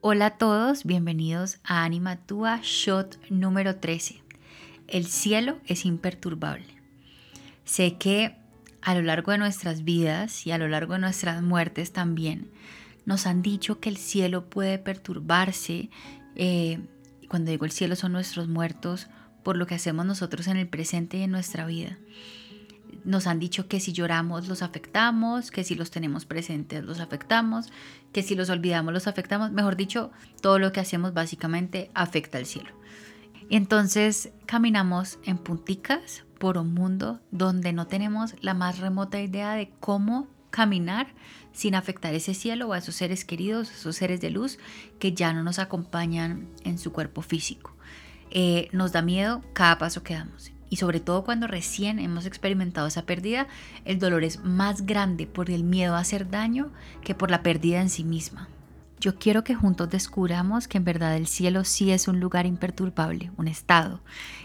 Hola a todos, bienvenidos a Anima Tua Shot número 13. El cielo es imperturbable. Sé que a lo largo de nuestras vidas y a lo largo de nuestras muertes también nos han dicho que el cielo puede perturbarse. Eh, cuando digo el cielo son nuestros muertos por lo que hacemos nosotros en el presente y en nuestra vida. Nos han dicho que si lloramos los afectamos, que si los tenemos presentes los afectamos, que si los olvidamos los afectamos. Mejor dicho, todo lo que hacemos básicamente afecta al cielo. Y entonces caminamos en punticas por un mundo donde no tenemos la más remota idea de cómo caminar sin afectar ese cielo o a esos seres queridos, esos seres de luz que ya no nos acompañan en su cuerpo físico. Eh, nos da miedo cada paso que damos y sobre todo cuando recién hemos experimentado esa pérdida, el dolor es más grande por el miedo a hacer daño que por la pérdida en sí misma. Yo quiero que juntos descubramos que en verdad el cielo sí es un lugar imperturbable, un estado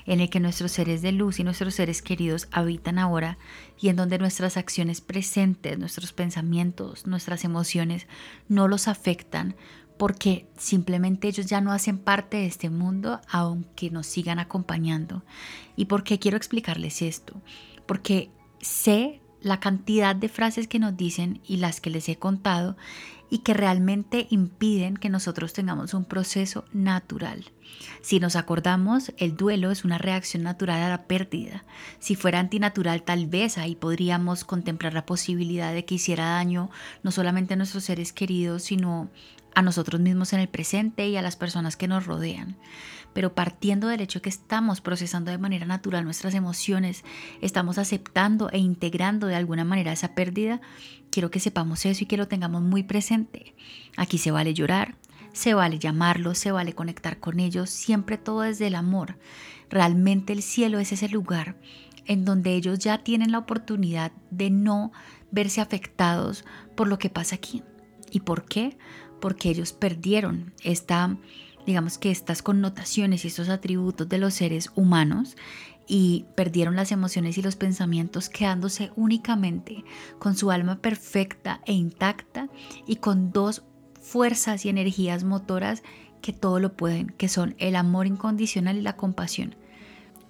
en el que nuestros seres de luz y nuestros seres queridos habitan ahora y en donde nuestras acciones presentes, nuestros pensamientos, nuestras emociones no los afectan porque simplemente ellos ya no hacen parte de este mundo aunque nos sigan acompañando. ¿Y por qué quiero explicarles esto? Porque sé la cantidad de frases que nos dicen y las que les he contado y que realmente impiden que nosotros tengamos un proceso natural. Si nos acordamos, el duelo es una reacción natural a la pérdida. Si fuera antinatural, tal vez ahí podríamos contemplar la posibilidad de que hiciera daño no solamente a nuestros seres queridos, sino a nosotros mismos en el presente y a las personas que nos rodean. Pero partiendo del hecho que estamos procesando de manera natural nuestras emociones, estamos aceptando e integrando de alguna manera esa pérdida, quiero que sepamos eso y que lo tengamos muy presente. Aquí se vale llorar, se vale llamarlos, se vale conectar con ellos, siempre todo desde el amor. Realmente el cielo es ese lugar en donde ellos ya tienen la oportunidad de no verse afectados por lo que pasa aquí. ¿Y por qué? Porque ellos perdieron esta, digamos que estas connotaciones y estos atributos de los seres humanos y perdieron las emociones y los pensamientos quedándose únicamente con su alma perfecta e intacta y con dos fuerzas y energías motoras que todo lo pueden, que son el amor incondicional y la compasión.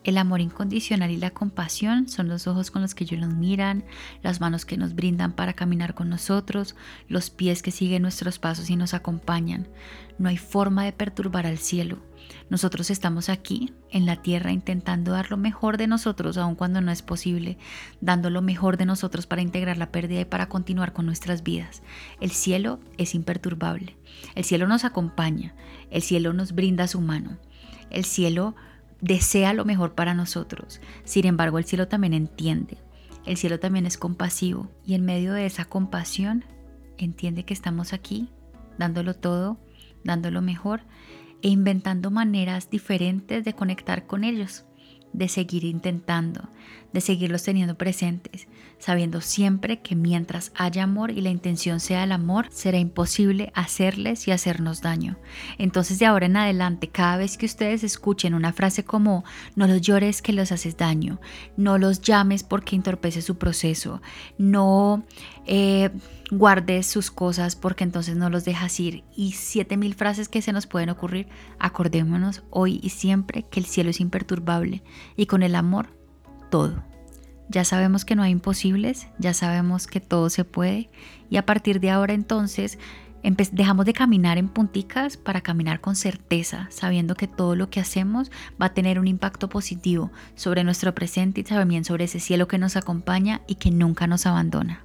El amor incondicional y la compasión son los ojos con los que ellos nos miran, las manos que nos brindan para caminar con nosotros, los pies que siguen nuestros pasos y nos acompañan. No hay forma de perturbar al cielo. Nosotros estamos aquí en la tierra intentando dar lo mejor de nosotros, aun cuando no es posible, dando lo mejor de nosotros para integrar la pérdida y para continuar con nuestras vidas. El cielo es imperturbable. El cielo nos acompaña. El cielo nos brinda su mano. El cielo desea lo mejor para nosotros. Sin embargo, el cielo también entiende. El cielo también es compasivo y en medio de esa compasión entiende que estamos aquí dándolo todo, dando lo mejor e inventando maneras diferentes de conectar con ellos de seguir intentando, de seguirlos teniendo presentes, sabiendo siempre que mientras haya amor y la intención sea el amor, será imposible hacerles y hacernos daño. Entonces de ahora en adelante, cada vez que ustedes escuchen una frase como no los llores que los haces daño, no los llames porque entorpece su proceso, no... Eh, guarde sus cosas porque entonces no los dejas ir. Y siete mil frases que se nos pueden ocurrir. Acordémonos hoy y siempre que el cielo es imperturbable y con el amor todo. Ya sabemos que no hay imposibles, ya sabemos que todo se puede y a partir de ahora entonces dejamos de caminar en punticas para caminar con certeza, sabiendo que todo lo que hacemos va a tener un impacto positivo sobre nuestro presente y también sobre ese cielo que nos acompaña y que nunca nos abandona.